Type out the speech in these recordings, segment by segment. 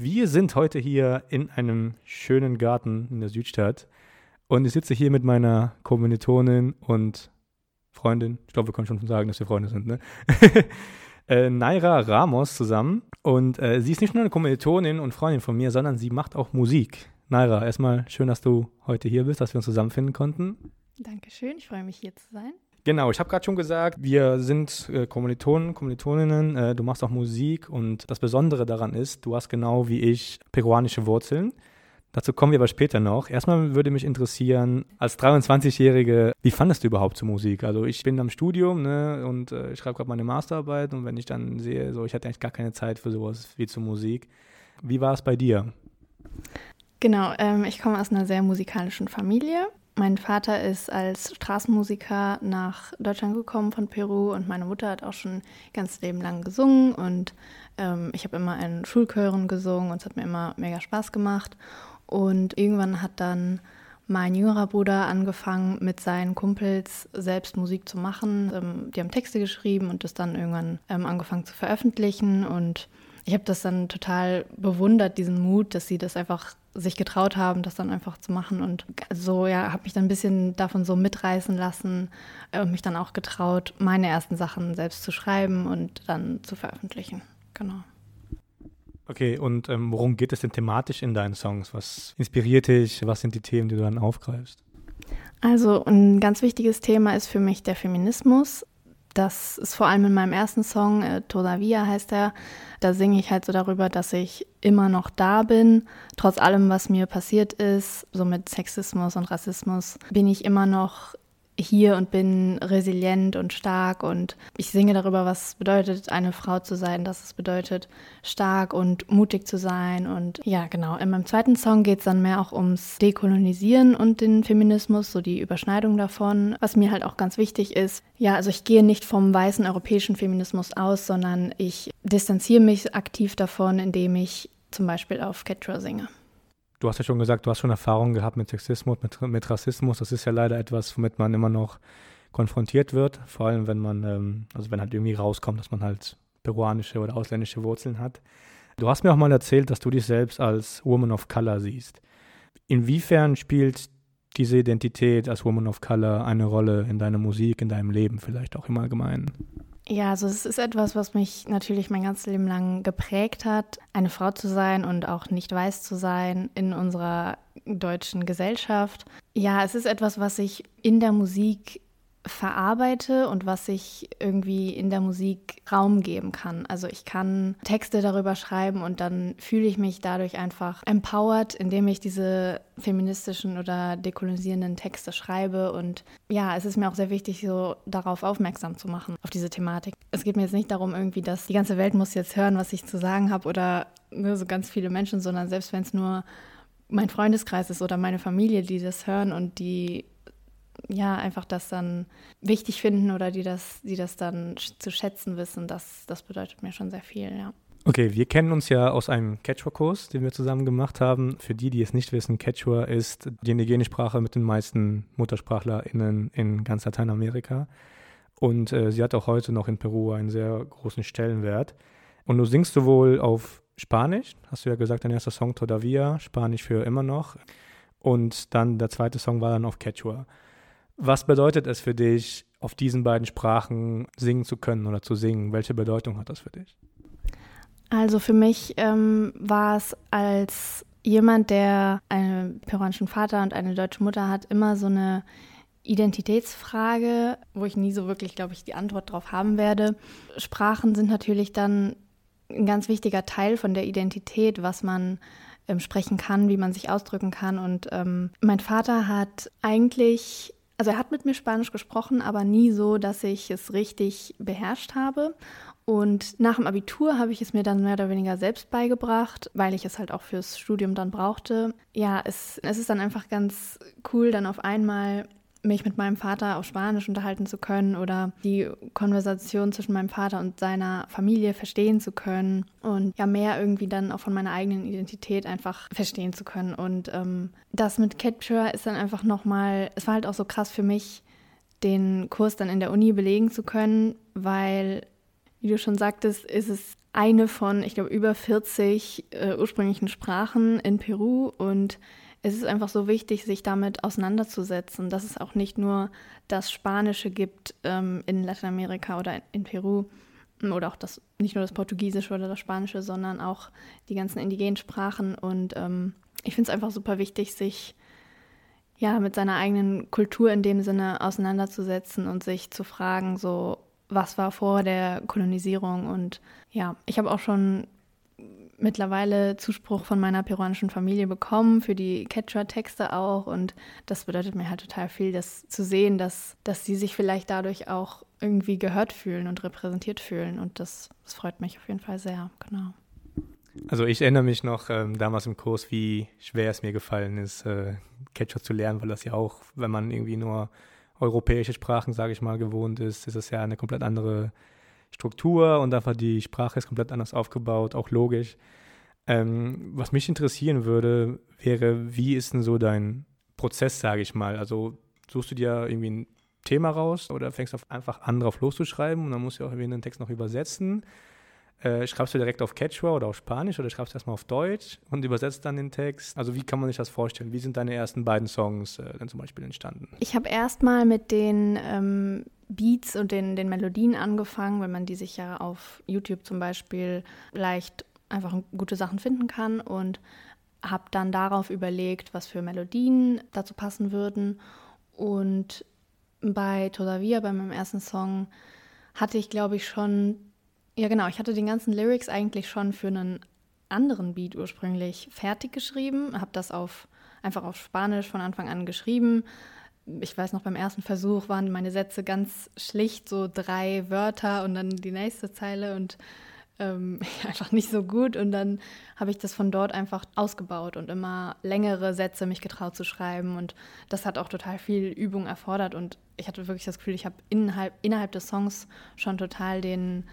Wir sind heute hier in einem schönen Garten in der Südstadt und ich sitze hier mit meiner Kommilitonin und Freundin. Ich glaube, wir können schon sagen, dass wir Freunde sind, ne? äh, Naira Ramos zusammen und äh, sie ist nicht nur eine Kommilitonin und Freundin von mir, sondern sie macht auch Musik. Naira, erstmal schön, dass du heute hier bist, dass wir uns zusammenfinden konnten. Dankeschön, ich freue mich hier zu sein. Genau, ich habe gerade schon gesagt, wir sind äh, Kommilitonen, Kommilitoninnen, äh, du machst auch Musik und das Besondere daran ist, du hast genau wie ich peruanische Wurzeln. Dazu kommen wir aber später noch. Erstmal würde mich interessieren, als 23-Jährige, wie fandest du überhaupt zur Musik? Also ich bin am Studium ne, und äh, ich schreibe gerade meine Masterarbeit und wenn ich dann sehe, so ich hatte eigentlich gar keine Zeit für sowas wie zur Musik. Wie war es bei dir? Genau, ähm, ich komme aus einer sehr musikalischen Familie. Mein Vater ist als Straßenmusiker nach Deutschland gekommen von Peru und meine Mutter hat auch schon ganz Leben lang gesungen und ähm, ich habe immer in Schulchören gesungen und es hat mir immer mega Spaß gemacht. Und irgendwann hat dann mein jüngerer Bruder angefangen, mit seinen Kumpels selbst Musik zu machen. Ähm, die haben Texte geschrieben und das dann irgendwann ähm, angefangen zu veröffentlichen und ich habe das dann total bewundert, diesen Mut, dass sie das einfach sich getraut haben, das dann einfach zu machen. Und so, ja, habe mich dann ein bisschen davon so mitreißen lassen äh, und mich dann auch getraut, meine ersten Sachen selbst zu schreiben und dann zu veröffentlichen. Genau. Okay, und ähm, worum geht es denn thematisch in deinen Songs? Was inspiriert dich? Was sind die Themen, die du dann aufgreifst? Also ein ganz wichtiges Thema ist für mich der Feminismus das ist vor allem in meinem ersten Song, äh, Todavia heißt er, da singe ich halt so darüber, dass ich immer noch da bin, trotz allem, was mir passiert ist, so mit Sexismus und Rassismus, bin ich immer noch hier und bin resilient und stark und ich singe darüber, was es bedeutet, eine Frau zu sein, dass es bedeutet, stark und mutig zu sein. Und ja, genau. In meinem zweiten Song geht es dann mehr auch ums Dekolonisieren und den Feminismus, so die Überschneidung davon, was mir halt auch ganz wichtig ist. Ja, also ich gehe nicht vom weißen europäischen Feminismus aus, sondern ich distanziere mich aktiv davon, indem ich zum Beispiel auf Quechua singe. Du hast ja schon gesagt, du hast schon Erfahrungen gehabt mit Sexismus, mit, mit Rassismus. Das ist ja leider etwas, womit man immer noch konfrontiert wird. Vor allem, wenn man, ähm, also wenn halt irgendwie rauskommt, dass man halt peruanische oder ausländische Wurzeln hat. Du hast mir auch mal erzählt, dass du dich selbst als Woman of Color siehst. Inwiefern spielt diese Identität als Woman of Color eine Rolle in deiner Musik, in deinem Leben vielleicht auch im Allgemeinen? Ja, also es ist etwas, was mich natürlich mein ganzes Leben lang geprägt hat, eine Frau zu sein und auch nicht weiß zu sein in unserer deutschen Gesellschaft. Ja, es ist etwas, was ich in der Musik verarbeite und was ich irgendwie in der Musik Raum geben kann. Also ich kann Texte darüber schreiben und dann fühle ich mich dadurch einfach empowered, indem ich diese feministischen oder dekolonisierenden Texte schreibe. Und ja, es ist mir auch sehr wichtig, so darauf aufmerksam zu machen, auf diese Thematik. Es geht mir jetzt nicht darum, irgendwie, dass die ganze Welt muss jetzt hören, was ich zu sagen habe oder nur so ganz viele Menschen, sondern selbst wenn es nur mein Freundeskreis ist oder meine Familie, die das hören und die ja, einfach das dann wichtig finden oder die das, die das dann zu schätzen wissen, das, das bedeutet mir schon sehr viel, ja. Okay, wir kennen uns ja aus einem Quechua-Kurs, den wir zusammen gemacht haben. Für die, die es nicht wissen, Quechua ist die indigene Sprache mit den meisten MuttersprachlerInnen in ganz Lateinamerika. Und äh, sie hat auch heute noch in Peru einen sehr großen Stellenwert. Und du singst sowohl auf Spanisch, hast du ja gesagt, dein erster Song Todavia, Spanisch für immer noch. Und dann der zweite Song war dann auf Quechua. Was bedeutet es für dich, auf diesen beiden Sprachen singen zu können oder zu singen? Welche Bedeutung hat das für dich? Also für mich ähm, war es als jemand, der einen peruanischen Vater und eine deutsche Mutter hat, immer so eine Identitätsfrage, wo ich nie so wirklich, glaube ich, die Antwort darauf haben werde. Sprachen sind natürlich dann ein ganz wichtiger Teil von der Identität, was man ähm, sprechen kann, wie man sich ausdrücken kann. Und ähm, mein Vater hat eigentlich also er hat mit mir Spanisch gesprochen, aber nie so, dass ich es richtig beherrscht habe. Und nach dem Abitur habe ich es mir dann mehr oder weniger selbst beigebracht, weil ich es halt auch fürs Studium dann brauchte. Ja, es, es ist dann einfach ganz cool, dann auf einmal mich mit meinem Vater auf Spanisch unterhalten zu können oder die Konversation zwischen meinem Vater und seiner Familie verstehen zu können und ja mehr irgendwie dann auch von meiner eigenen Identität einfach verstehen zu können. Und ähm, das mit Capture ist dann einfach nochmal, es war halt auch so krass für mich, den Kurs dann in der Uni belegen zu können, weil Wie du schon sagtest, ist es eine von, ich glaube, über 40 äh, ursprünglichen Sprachen in Peru und es ist einfach so wichtig, sich damit auseinanderzusetzen, dass es auch nicht nur das Spanische gibt ähm, in Lateinamerika oder in Peru oder auch das, nicht nur das Portugiesische oder das Spanische, sondern auch die ganzen indigenen Sprachen. Und ähm, ich finde es einfach super wichtig, sich ja mit seiner eigenen Kultur in dem Sinne auseinanderzusetzen und sich zu fragen, so was war vor der Kolonisierung. Und ja, ich habe auch schon mittlerweile Zuspruch von meiner peruanischen Familie bekommen, für die Quechua-Texte auch. Und das bedeutet mir halt total viel, das zu sehen, dass, dass sie sich vielleicht dadurch auch irgendwie gehört fühlen und repräsentiert fühlen. Und das, das freut mich auf jeden Fall sehr, genau. Also ich erinnere mich noch ähm, damals im Kurs, wie schwer es mir gefallen ist, äh, Quechua zu lernen, weil das ja auch, wenn man irgendwie nur europäische Sprachen, sage ich mal, gewohnt ist, ist es ja eine komplett andere Struktur und einfach die Sprache ist komplett anders aufgebaut, auch logisch. Ähm, was mich interessieren würde, wäre, wie ist denn so dein Prozess, sage ich mal? Also suchst du dir irgendwie ein Thema raus oder fängst du einfach an, drauf loszuschreiben und dann musst du auch irgendwie den Text noch übersetzen? Äh, schreibst du direkt auf Quechua oder auf Spanisch oder schreibst du erstmal auf Deutsch und übersetzt dann den Text? Also wie kann man sich das vorstellen? Wie sind deine ersten beiden Songs äh, dann zum Beispiel entstanden? Ich habe erstmal mit den ähm, Beats und den, den Melodien angefangen, weil man die sich ja auf YouTube zum Beispiel leicht einfach gute Sachen finden kann und habe dann darauf überlegt, was für Melodien dazu passen würden. Und bei Todavia, bei meinem ersten Song, hatte ich, glaube ich, schon, ja genau, ich hatte den ganzen Lyrics eigentlich schon für einen anderen Beat ursprünglich fertig geschrieben, habe das auf, einfach auf Spanisch von Anfang an geschrieben, ich weiß noch, beim ersten Versuch waren meine Sätze ganz schlicht, so drei Wörter und dann die nächste Zeile und ähm, einfach nicht so gut. Und dann habe ich das von dort einfach ausgebaut und immer längere Sätze mich getraut zu schreiben. Und das hat auch total viel Übung erfordert. Und ich hatte wirklich das Gefühl, ich habe innerhalb, innerhalb des Songs schon total den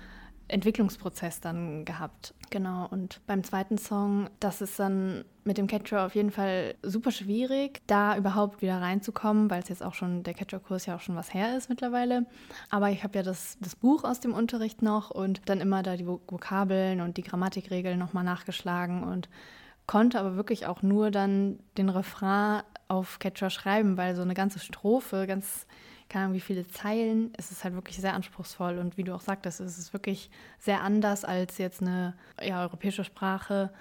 Entwicklungsprozess dann gehabt. Genau. Und beim zweiten Song, das ist dann mit dem Catcher auf jeden Fall super schwierig, da überhaupt wieder reinzukommen, weil es jetzt auch schon, der Catcher-Kurs ja auch schon was her ist mittlerweile. Aber ich habe ja das, das Buch aus dem Unterricht noch und dann immer da die Vokabeln und die Grammatikregeln nochmal nachgeschlagen und konnte aber wirklich auch nur dann den Refrain auf Catcher schreiben, weil so eine ganze Strophe, ganz keine Ahnung, wie viele Zeilen. Es ist halt wirklich sehr anspruchsvoll und wie du auch sagtest, es ist wirklich sehr anders als jetzt eine ja, europäische Sprache.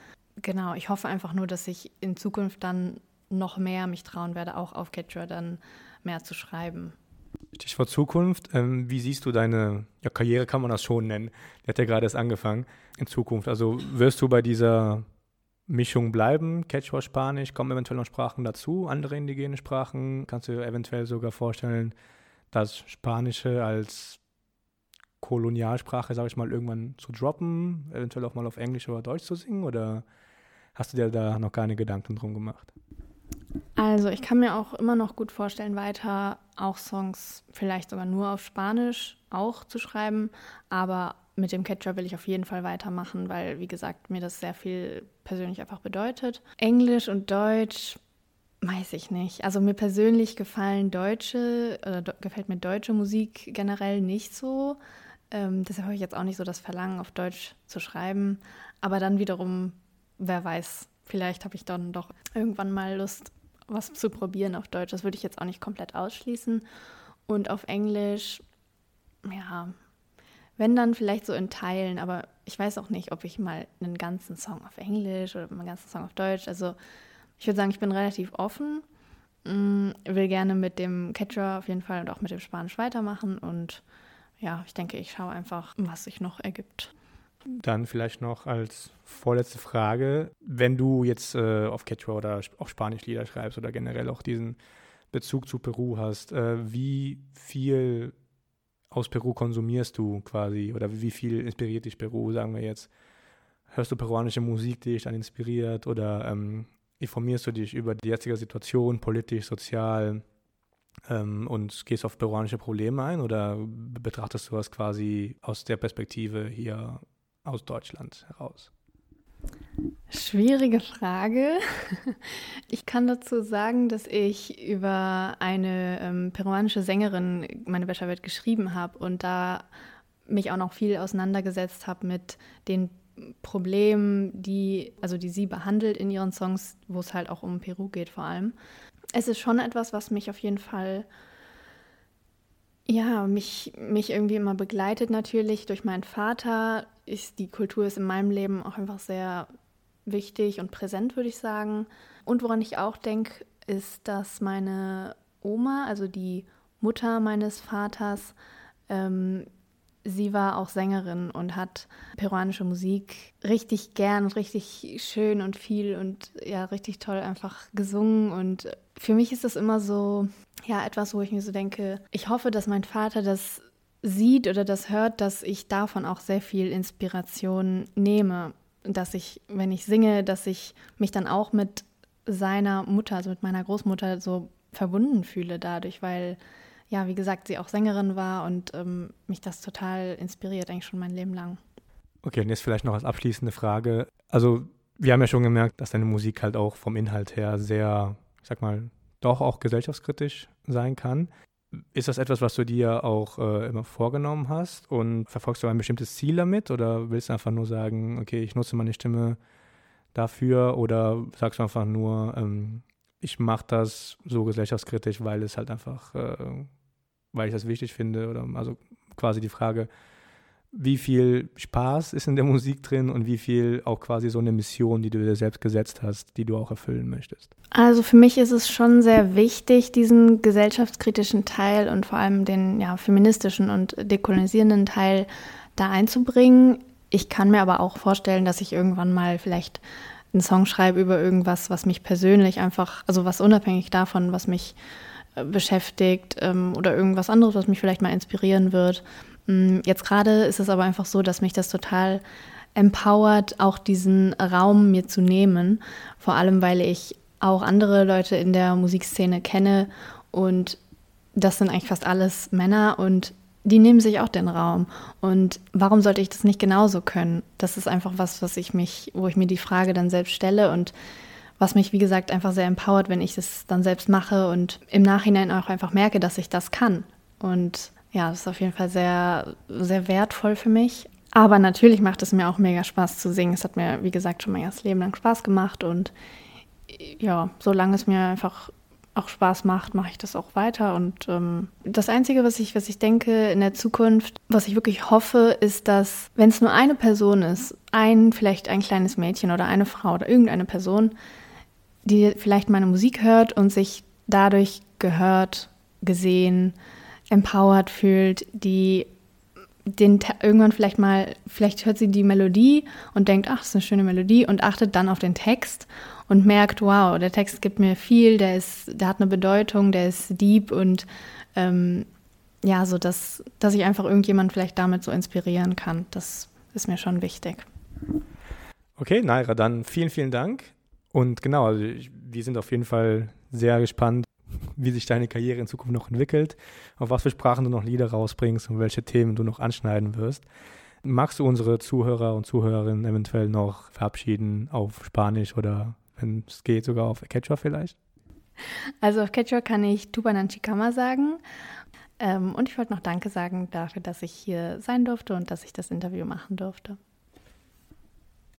Genau, ich hoffe einfach nur, dass ich in Zukunft dann noch mehr mich trauen werde, auch auf Quechua dann mehr zu schreiben. Stichwort Zukunft. Ähm, wie siehst du deine ja, Karriere, kann man das schon nennen? Die hat ja gerade erst angefangen in Zukunft. Also wirst du bei dieser Mischung bleiben? Quechua, Spanisch, kommen eventuell noch Sprachen dazu, andere indigene Sprachen? Kannst du dir eventuell sogar vorstellen, das Spanische als Kolonialsprache, sage ich mal, irgendwann zu droppen, eventuell auch mal auf Englisch oder Deutsch zu singen? Oder hast du dir da noch keine Gedanken drum gemacht? Also ich kann mir auch immer noch gut vorstellen, weiter auch Songs vielleicht sogar nur auf Spanisch auch zu schreiben, aber mit dem Catcher will ich auf jeden Fall weitermachen, weil, wie gesagt, mir das sehr viel persönlich einfach bedeutet. Englisch und Deutsch weiß ich nicht. Also mir persönlich gefallen deutsche, oder do, gefällt mir deutsche Musik generell nicht so. Ähm, deshalb habe ich jetzt auch nicht so das Verlangen, auf Deutsch zu schreiben. Aber dann wiederum, wer weiß, vielleicht habe ich dann doch irgendwann mal Lust, was zu probieren auf Deutsch. Das würde ich jetzt auch nicht komplett ausschließen. Und auf Englisch, ja, wenn dann vielleicht so in Teilen, aber ich weiß auch nicht, ob ich mal einen ganzen Song auf Englisch oder einen ganzen Song auf Deutsch. Also ich würde sagen, ich bin relativ offen, mm, will gerne mit dem Catcher auf jeden Fall und auch mit dem Spanisch weitermachen und ja, ich denke, ich schaue einfach, was sich noch ergibt. Dann vielleicht noch als vorletzte Frage, wenn du jetzt äh, auf Quechua oder auf Spanisch Lieder schreibst oder generell auch diesen Bezug zu Peru hast, äh, wie viel aus Peru konsumierst du quasi oder wie viel inspiriert dich Peru, sagen wir jetzt? Hörst du peruanische Musik, die dich dann inspiriert oder ähm, informierst du dich über die jetzige Situation, politisch, sozial ähm, und gehst auf peruanische Probleme ein oder betrachtest du das quasi aus der Perspektive hier aus Deutschland heraus? Schwierige Frage. Ich kann dazu sagen, dass ich über eine ähm, peruanische Sängerin meine Bachelorarbeit geschrieben habe und da mich auch noch viel auseinandergesetzt habe mit den Problemen, die, also die sie behandelt in ihren Songs, wo es halt auch um Peru geht vor allem. Es ist schon etwas, was mich auf jeden Fall, ja, mich, mich irgendwie immer begleitet natürlich durch meinen Vater. Ist, die Kultur ist in meinem Leben auch einfach sehr wichtig und präsent, würde ich sagen. Und woran ich auch denke, ist, dass meine Oma, also die Mutter meines Vaters, ähm, sie war auch Sängerin und hat peruanische Musik richtig gern und richtig schön und viel und ja, richtig toll einfach gesungen. Und für mich ist das immer so, ja, etwas, wo ich mir so denke, ich hoffe, dass mein Vater das sieht oder das hört, dass ich davon auch sehr viel Inspiration nehme. Dass ich, wenn ich singe, dass ich mich dann auch mit seiner Mutter, also mit meiner Großmutter so verbunden fühle dadurch, weil ja, wie gesagt, sie auch Sängerin war und ähm, mich das total inspiriert, eigentlich schon mein Leben lang. Okay, und jetzt vielleicht noch als abschließende Frage. Also, wir haben ja schon gemerkt, dass deine Musik halt auch vom Inhalt her sehr, ich sag mal, doch auch gesellschaftskritisch sein kann. Ist das etwas, was du dir auch äh, immer vorgenommen hast? Und verfolgst du ein bestimmtes Ziel damit? Oder willst du einfach nur sagen, okay, ich nutze meine Stimme dafür? Oder sagst du einfach nur, ähm, ich mache das so gesellschaftskritisch, weil es halt einfach äh, weil ich das wichtig finde. Oder also quasi die Frage, wie viel Spaß ist in der Musik drin und wie viel auch quasi so eine Mission, die du dir selbst gesetzt hast, die du auch erfüllen möchtest? Also für mich ist es schon sehr wichtig, diesen gesellschaftskritischen Teil und vor allem den ja, feministischen und dekolonisierenden Teil da einzubringen. Ich kann mir aber auch vorstellen, dass ich irgendwann mal vielleicht einen Song schreibe über irgendwas, was mich persönlich einfach, also was unabhängig davon, was mich beschäftigt ähm, oder irgendwas anderes, was mich vielleicht mal inspirieren wird. Mm, jetzt gerade ist es aber einfach so, dass mich das total empowert, auch diesen Raum mir zu nehmen. Vor allem, weil ich auch andere Leute in der Musikszene kenne und das sind eigentlich fast alles Männer und die nehmen sich auch den Raum. Und warum sollte ich das nicht genauso können? Das ist einfach was, was ich mich, wo ich mir die Frage dann selbst stelle und was mich, wie gesagt, einfach sehr empowert, wenn ich es dann selbst mache und im Nachhinein auch einfach merke, dass ich das kann. Und ja, das ist auf jeden Fall sehr, sehr wertvoll für mich. Aber natürlich macht es mir auch mega Spaß zu singen. Es hat mir, wie gesagt, schon mein ganzes Leben lang Spaß gemacht. Und ja, solange es mir einfach auch Spaß macht, mache ich das auch weiter. Und ähm, das Einzige, was ich, was ich denke in der Zukunft, was ich wirklich hoffe, ist, dass, wenn es nur eine Person ist, ein, vielleicht ein kleines Mädchen oder eine Frau oder irgendeine Person, die vielleicht meine Musik hört und sich dadurch gehört, gesehen, empowered fühlt, die den irgendwann vielleicht mal, vielleicht hört sie die Melodie und denkt, ach, das ist eine schöne Melodie und achtet dann auf den Text und merkt, wow, der Text gibt mir viel, der ist, der hat eine Bedeutung, der ist deep und ähm, ja, so dass, dass ich einfach irgendjemand vielleicht damit so inspirieren kann. Das ist mir schon wichtig. Okay, Naira, dann vielen, vielen Dank. Und genau, also wir sind auf jeden Fall sehr gespannt, wie sich deine Karriere in Zukunft noch entwickelt, auf was für Sprachen du noch Lieder rausbringst und welche Themen du noch anschneiden wirst. Magst du unsere Zuhörer und Zuhörerinnen eventuell noch verabschieden auf Spanisch oder wenn es geht, sogar auf Quechua vielleicht? Also auf Quechua kann ich Tubanan Chicama sagen. Ähm, und ich wollte noch Danke sagen dafür, dass ich hier sein durfte und dass ich das Interview machen durfte.